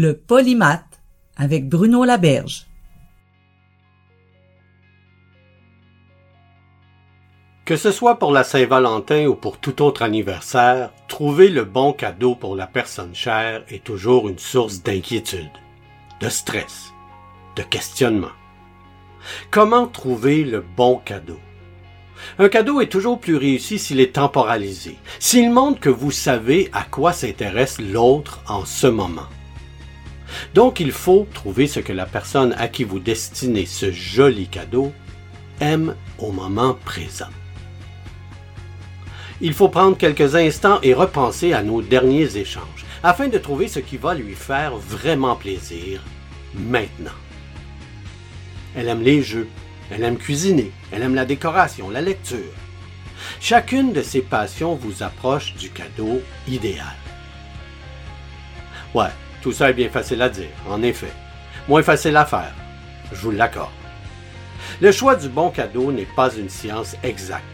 Le polymath avec Bruno Laberge. Que ce soit pour la Saint-Valentin ou pour tout autre anniversaire, trouver le bon cadeau pour la personne chère est toujours une source d'inquiétude, de stress, de questionnement. Comment trouver le bon cadeau? Un cadeau est toujours plus réussi s'il est temporalisé, s'il montre que vous savez à quoi s'intéresse l'autre en ce moment. Donc il faut trouver ce que la personne à qui vous destinez ce joli cadeau aime au moment présent. Il faut prendre quelques instants et repenser à nos derniers échanges afin de trouver ce qui va lui faire vraiment plaisir maintenant. Elle aime les jeux, elle aime cuisiner, elle aime la décoration, la lecture. Chacune de ces passions vous approche du cadeau idéal. Ouais, tout ça est bien facile à dire, en effet. Moins facile à faire, je vous l'accorde. Le choix du bon cadeau n'est pas une science exacte,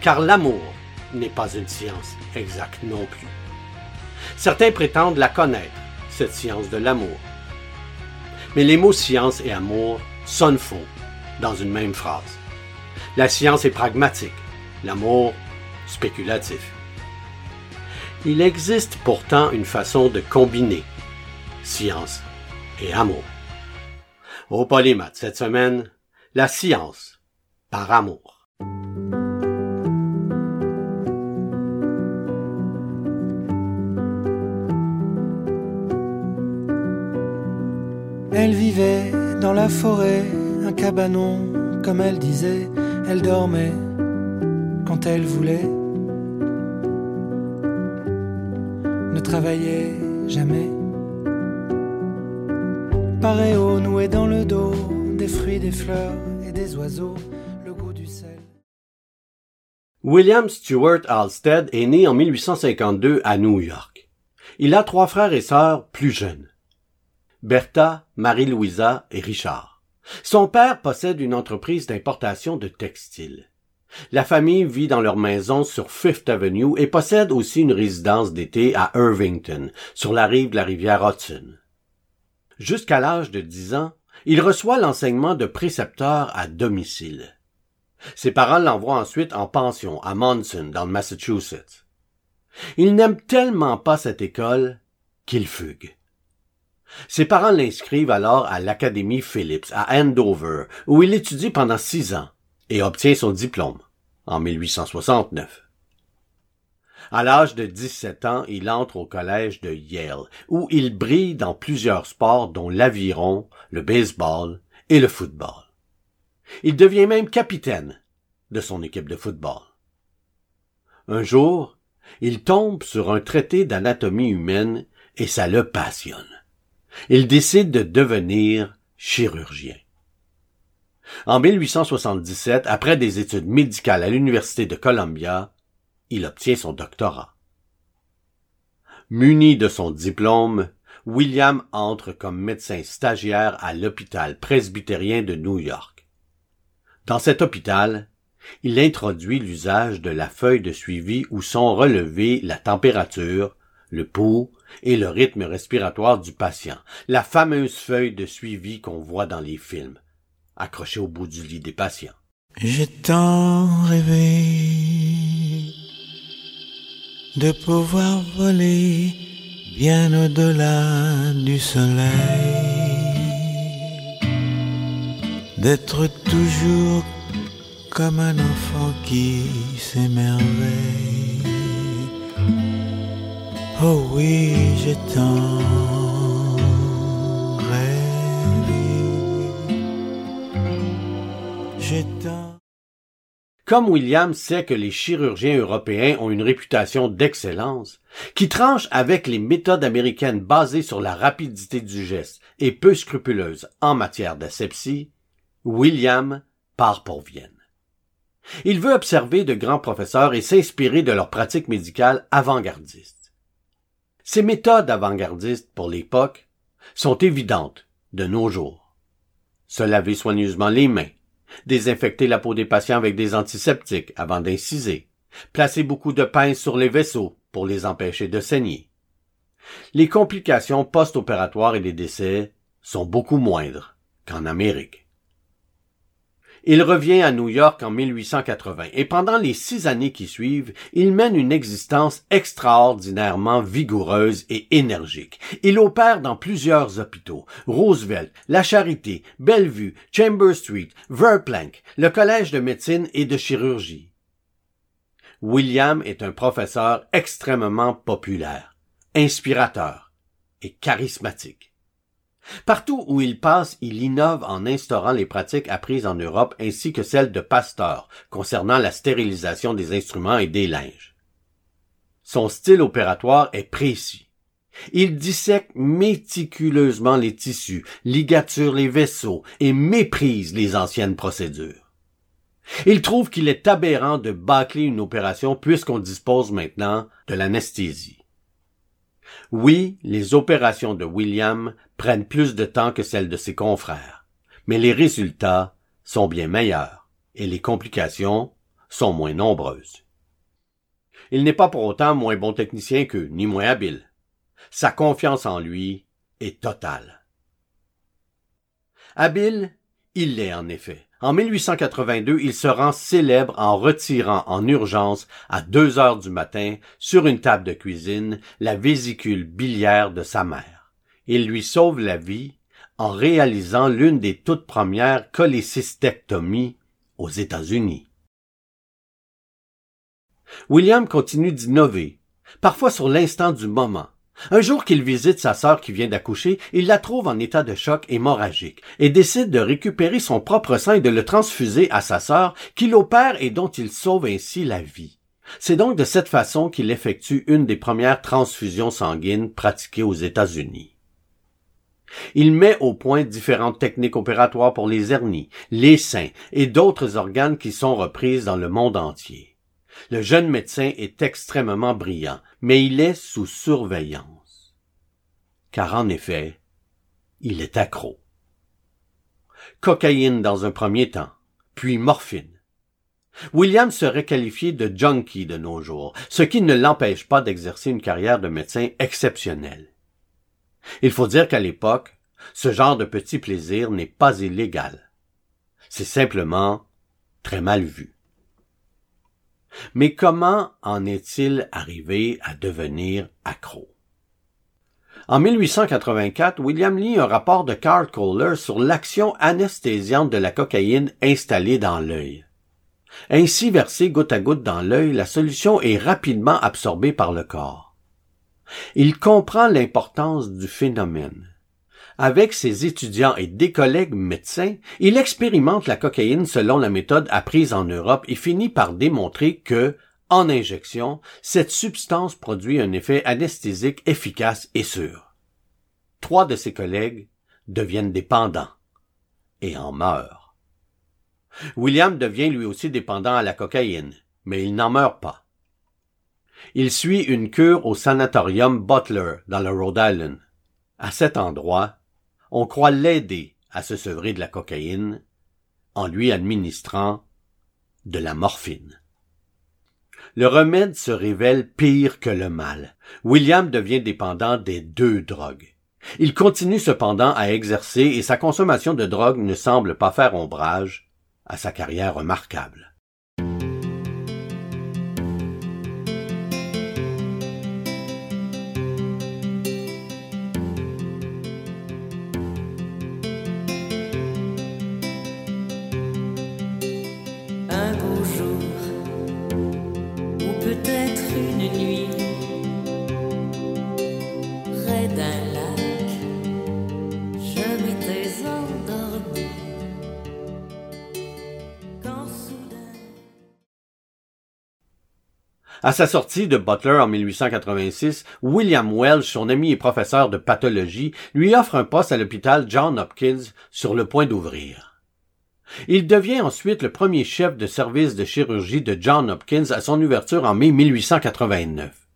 car l'amour n'est pas une science exacte non plus. Certains prétendent la connaître, cette science de l'amour. Mais les mots science et amour sonnent faux dans une même phrase. La science est pragmatique, l'amour spéculatif. Il existe pourtant une façon de combiner science et amour. Au Polymath cette semaine, la science par amour. Elle vivait dans la forêt, un cabanon, comme elle disait, elle dormait quand elle voulait, ne travaillait jamais. Noué dans le dos, des fruits, des fleurs et des oiseaux, le goût du sel. William Stewart Halstead est né en 1852 à New York. Il a trois frères et sœurs plus jeunes. Bertha, Marie-Louisa et Richard. Son père possède une entreprise d'importation de textiles. La famille vit dans leur maison sur Fifth Avenue et possède aussi une résidence d'été à Irvington, sur la rive de la rivière Hudson. Jusqu'à l'âge de 10 ans, il reçoit l'enseignement de précepteur à domicile. Ses parents l'envoient ensuite en pension à Monson, dans le Massachusetts. Il n'aime tellement pas cette école qu'il fugue. Ses parents l'inscrivent alors à l'Académie Phillips à Andover, où il étudie pendant six ans et obtient son diplôme en 1869. À l'âge de 17 ans, il entre au collège de Yale, où il brille dans plusieurs sports dont l'aviron, le baseball et le football. Il devient même capitaine de son équipe de football. Un jour, il tombe sur un traité d'anatomie humaine et ça le passionne. Il décide de devenir chirurgien. En 1877, après des études médicales à l'Université de Columbia, il obtient son doctorat. Muni de son diplôme, William entre comme médecin stagiaire à l'hôpital presbytérien de New York. Dans cet hôpital, il introduit l'usage de la feuille de suivi où sont relevés la température, le pouls et le rythme respiratoire du patient, la fameuse feuille de suivi qu'on voit dans les films, accrochée au bout du lit des patients. J'ai tant rêvé de pouvoir voler bien au-delà du soleil, d'être toujours comme un enfant qui s'émerveille. Oh oui, j'ai tant rêvé j'ai tort. Comme William sait que les chirurgiens européens ont une réputation d'excellence, qui tranche avec les méthodes américaines basées sur la rapidité du geste et peu scrupuleuses en matière d'asepsie, William part pour Vienne. Il veut observer de grands professeurs et s'inspirer de leurs pratiques médicales avant-gardistes. Ces méthodes avant-gardistes pour l'époque sont évidentes de nos jours. Se laver soigneusement les mains, désinfecter la peau des patients avec des antiseptiques avant d'inciser, placer beaucoup de pinces sur les vaisseaux pour les empêcher de saigner. Les complications post-opératoires et les décès sont beaucoup moindres qu'en Amérique. Il revient à New York en 1880 et pendant les six années qui suivent, il mène une existence extraordinairement vigoureuse et énergique. Il opère dans plusieurs hôpitaux, Roosevelt, La Charité, Bellevue, Chamber Street, Verplank, le Collège de médecine et de chirurgie. William est un professeur extrêmement populaire, inspirateur et charismatique. Partout où il passe, il innove en instaurant les pratiques apprises en Europe ainsi que celles de Pasteur concernant la stérilisation des instruments et des linges. Son style opératoire est précis. Il dissèque méticuleusement les tissus, ligature les vaisseaux et méprise les anciennes procédures. Il trouve qu'il est aberrant de bâcler une opération puisqu'on dispose maintenant de l'anesthésie. Oui, les opérations de William prennent plus de temps que celles de ses confrères, mais les résultats sont bien meilleurs et les complications sont moins nombreuses. Il n'est pas pour autant moins bon technicien qu'eux, ni moins habile. Sa confiance en lui est totale. Habile, il l'est en effet. En 1882, il se rend célèbre en retirant en urgence, à deux heures du matin, sur une table de cuisine, la vésicule biliaire de sa mère. Il lui sauve la vie en réalisant l'une des toutes premières cholécystectomies aux États-Unis. William continue d'innover, parfois sur l'instant du moment, un jour qu'il visite sa sœur qui vient d'accoucher, il la trouve en état de choc hémorragique et décide de récupérer son propre sang et de le transfuser à sa sœur qu'il opère et dont il sauve ainsi la vie. C'est donc de cette façon qu'il effectue une des premières transfusions sanguines pratiquées aux États-Unis. Il met au point différentes techniques opératoires pour les hernies, les seins et d'autres organes qui sont reprises dans le monde entier. Le jeune médecin est extrêmement brillant, mais il est sous surveillance. Car en effet, il est accro. Cocaïne dans un premier temps, puis morphine. William serait qualifié de junkie de nos jours, ce qui ne l'empêche pas d'exercer une carrière de médecin exceptionnelle. Il faut dire qu'à l'époque, ce genre de petit plaisir n'est pas illégal. C'est simplement très mal vu. Mais comment en est-il arrivé à devenir accro? En 1884, William lit un rapport de Carl Kohler sur l'action anesthésiante de la cocaïne installée dans l'œil. Ainsi versée goutte à goutte dans l'œil, la solution est rapidement absorbée par le corps. Il comprend l'importance du phénomène. Avec ses étudiants et des collègues médecins, il expérimente la cocaïne selon la méthode apprise en Europe et finit par démontrer que, en injection, cette substance produit un effet anesthésique efficace et sûr. Trois de ses collègues deviennent dépendants et en meurent. William devient lui aussi dépendant à la cocaïne, mais il n'en meurt pas. Il suit une cure au sanatorium Butler dans le Rhode Island. À cet endroit, on croit l'aider à se sevrer de la cocaïne en lui administrant de la morphine. Le remède se révèle pire que le mal. William devient dépendant des deux drogues. Il continue cependant à exercer et sa consommation de drogue ne semble pas faire ombrage à sa carrière remarquable. nuit, près d'un lac, je m'étais endormi. Quand soudain. À sa sortie de Butler en 1886, William Welch, son ami et professeur de pathologie, lui offre un poste à l'hôpital John Hopkins sur le point d'ouvrir. Il devient ensuite le premier chef de service de chirurgie de John Hopkins à son ouverture en mai 1889.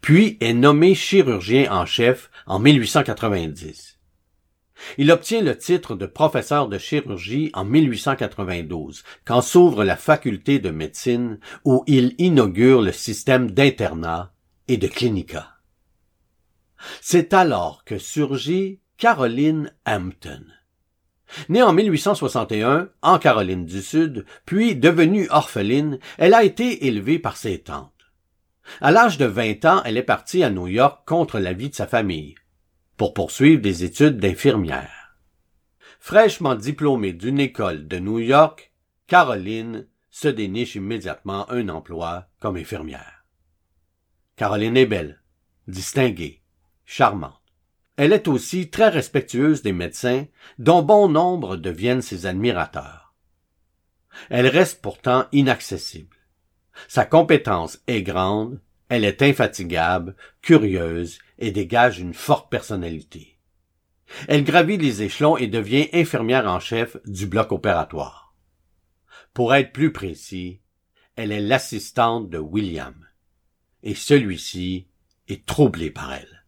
Puis est nommé chirurgien en chef en 1890. Il obtient le titre de professeur de chirurgie en 1892, quand s'ouvre la faculté de médecine où il inaugure le système d'internat et de clinica. C'est alors que surgit Caroline Hampton. Née en 1861 en Caroline du Sud, puis devenue orpheline, elle a été élevée par ses tantes. À l'âge de 20 ans, elle est partie à New York contre l'avis de sa famille pour poursuivre des études d'infirmière. Fraîchement diplômée d'une école de New York, Caroline se déniche immédiatement un emploi comme infirmière. Caroline est belle, distinguée, charmante. Elle est aussi très respectueuse des médecins, dont bon nombre deviennent ses admirateurs. Elle reste pourtant inaccessible. Sa compétence est grande, elle est infatigable, curieuse et dégage une forte personnalité. Elle gravit les échelons et devient infirmière en chef du bloc opératoire. Pour être plus précis, elle est l'assistante de William, et celui-ci est troublé par elle.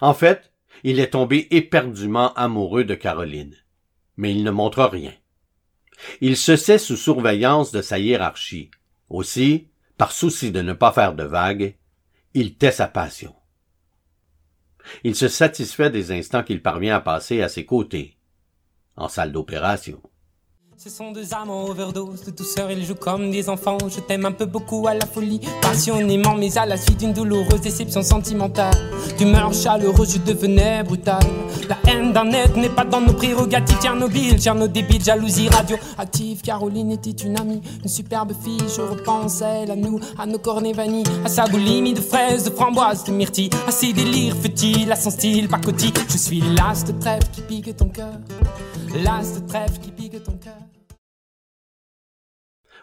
En fait, il est tombé éperdument amoureux de Caroline, mais il ne montre rien. Il se sait sous surveillance de sa hiérarchie. Aussi, par souci de ne pas faire de vagues, il tait sa passion. Il se satisfait des instants qu'il parvient à passer à ses côtés, en salle d'opération. Ce sont deux amants overdose de douceur, ils jouent comme des enfants. Je t'aime un peu beaucoup à la folie, passionnément, mais à la suite d'une douloureuse déception sentimentale. D'humeur chaleureuse, je devenais brutal. La haine d'un être n'est pas dans nos prérogatives. Tchernobyl, Tchernodébile, jalousie radioactive. Caroline était une amie, une superbe fille. Je repense à elle, à nous, à nos cornets vanilles, à sa boulimie de fraises, de framboises, de myrtilles, à ses délires futiles, à son style pacotille. Je suis l'as de trèfle qui pique ton cœur, qui pique ton cœur.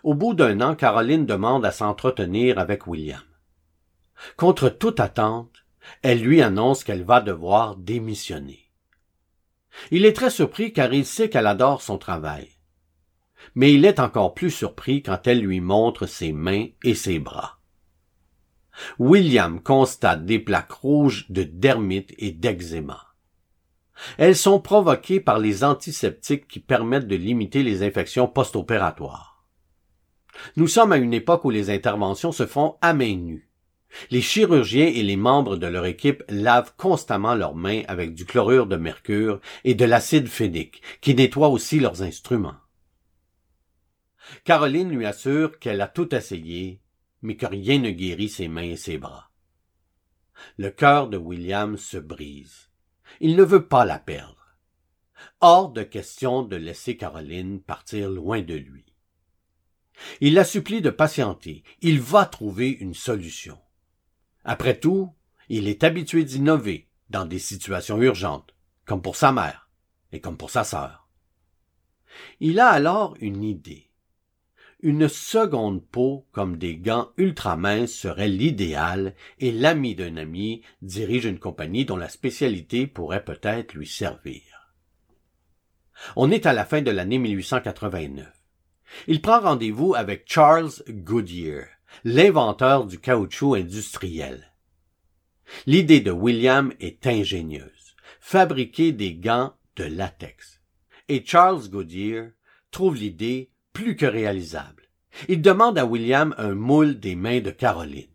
Au bout d'un an, Caroline demande à s'entretenir avec William. Contre toute attente, elle lui annonce qu'elle va devoir démissionner. Il est très surpris car il sait qu'elle adore son travail. Mais il est encore plus surpris quand elle lui montre ses mains et ses bras. William constate des plaques rouges de dermite et d'eczéma. Elles sont provoquées par les antiseptiques qui permettent de limiter les infections post-opératoires. Nous sommes à une époque où les interventions se font à main nue. Les chirurgiens et les membres de leur équipe lavent constamment leurs mains avec du chlorure de mercure et de l'acide phénique, qui nettoie aussi leurs instruments. Caroline lui assure qu'elle a tout essayé, mais que rien ne guérit ses mains et ses bras. Le cœur de William se brise. Il ne veut pas la perdre. Hors de question de laisser Caroline partir loin de lui. Il la supplie de patienter. Il va trouver une solution. Après tout, il est habitué d'innover dans des situations urgentes, comme pour sa mère et comme pour sa sœur. Il a alors une idée. Une seconde peau comme des gants ultra minces serait l'idéal et l'ami d'un ami dirige une compagnie dont la spécialité pourrait peut-être lui servir. On est à la fin de l'année 1889. Il prend rendez-vous avec Charles Goodyear, l'inventeur du caoutchouc industriel. L'idée de William est ingénieuse. Fabriquer des gants de latex. Et Charles Goodyear trouve l'idée plus que réalisable. Il demande à William un moule des mains de Caroline.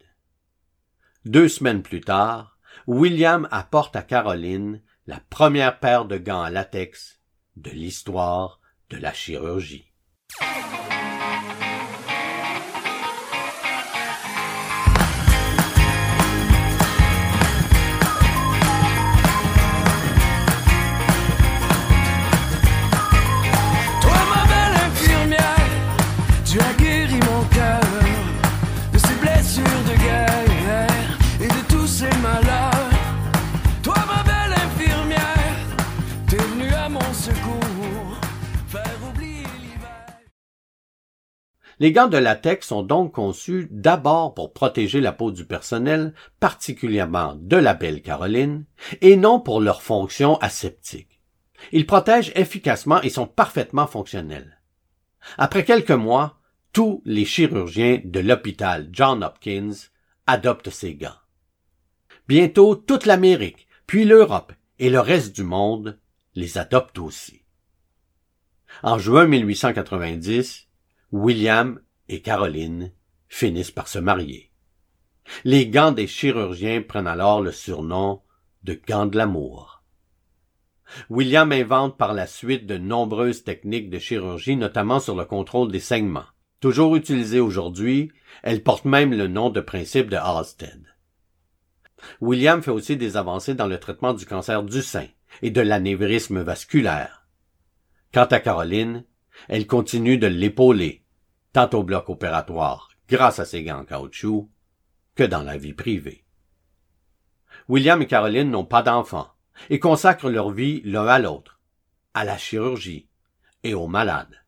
Deux semaines plus tard, William apporte à Caroline la première paire de gants à latex de l'histoire de la chirurgie. Les gants de latex sont donc conçus d'abord pour protéger la peau du personnel, particulièrement de la belle Caroline, et non pour leur fonction aseptique. Ils protègent efficacement et sont parfaitement fonctionnels. Après quelques mois, tous les chirurgiens de l'hôpital John Hopkins adoptent ces gants. Bientôt toute l'Amérique, puis l'Europe et le reste du monde les adoptent aussi. En juin 1890, William et Caroline finissent par se marier. Les gants des chirurgiens prennent alors le surnom de gants de l'amour. William invente par la suite de nombreuses techniques de chirurgie, notamment sur le contrôle des saignements. Toujours utilisées aujourd'hui, elles portent même le nom de principe de Halsted. William fait aussi des avancées dans le traitement du cancer du sein et de l'anévrisme vasculaire. Quant à Caroline, elle continue de l'épauler, tant au bloc opératoire, grâce à ses gants en caoutchouc, que dans la vie privée. William et Caroline n'ont pas d'enfants et consacrent leur vie l'un à l'autre, à la chirurgie et aux malades.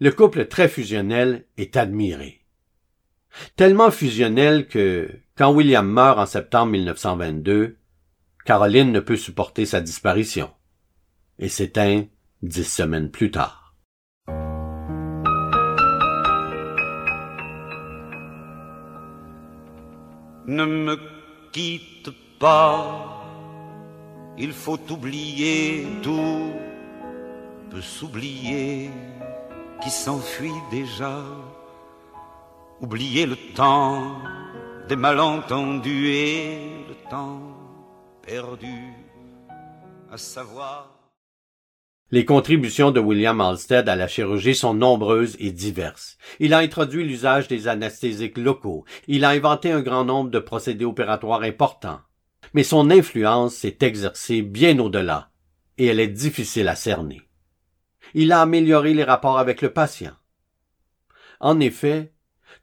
Le couple très fusionnel est admiré. Tellement fusionnel que, quand William meurt en septembre 1922, Caroline ne peut supporter sa disparition et s'éteint dix semaines plus tard. Ne me quitte pas, il faut oublier tout, peut s'oublier qui s'enfuit déjà, oublier le temps des malentendus et le temps perdu à savoir. Les contributions de William Halsted à la chirurgie sont nombreuses et diverses. Il a introduit l'usage des anesthésiques locaux. Il a inventé un grand nombre de procédés opératoires importants. Mais son influence s'est exercée bien au-delà, et elle est difficile à cerner. Il a amélioré les rapports avec le patient. En effet,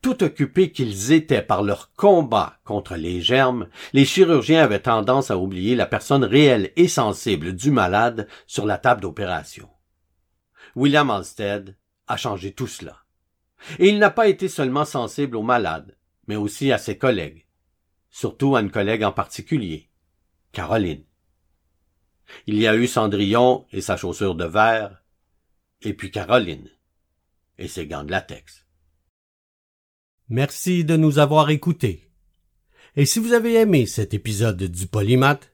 tout occupés qu'ils étaient par leur combat contre les germes, les chirurgiens avaient tendance à oublier la personne réelle et sensible du malade sur la table d'opération. William Halstead a changé tout cela. Et il n'a pas été seulement sensible aux malades, mais aussi à ses collègues, surtout à une collègue en particulier, Caroline. Il y a eu Cendrillon et sa chaussure de verre, et puis Caroline et ses gants de latex. Merci de nous avoir écoutés. Et si vous avez aimé cet épisode du Polymath,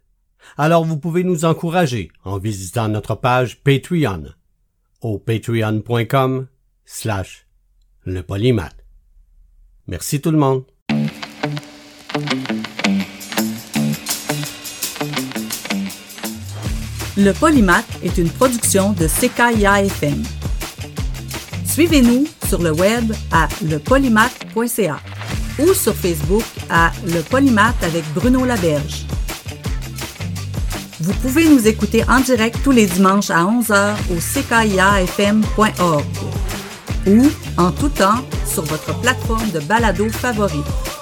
alors vous pouvez nous encourager en visitant notre page Patreon au patreon.com slash le polymath. Merci tout le monde. Le Polymath est une production de CKIA FM. Suivez-nous sur le web à lepolymath.ca ou sur Facebook à Le Polymath avec Bruno Laberge. Vous pouvez nous écouter en direct tous les dimanches à 11h au ckiafm.org ou en tout temps sur votre plateforme de balado favorite.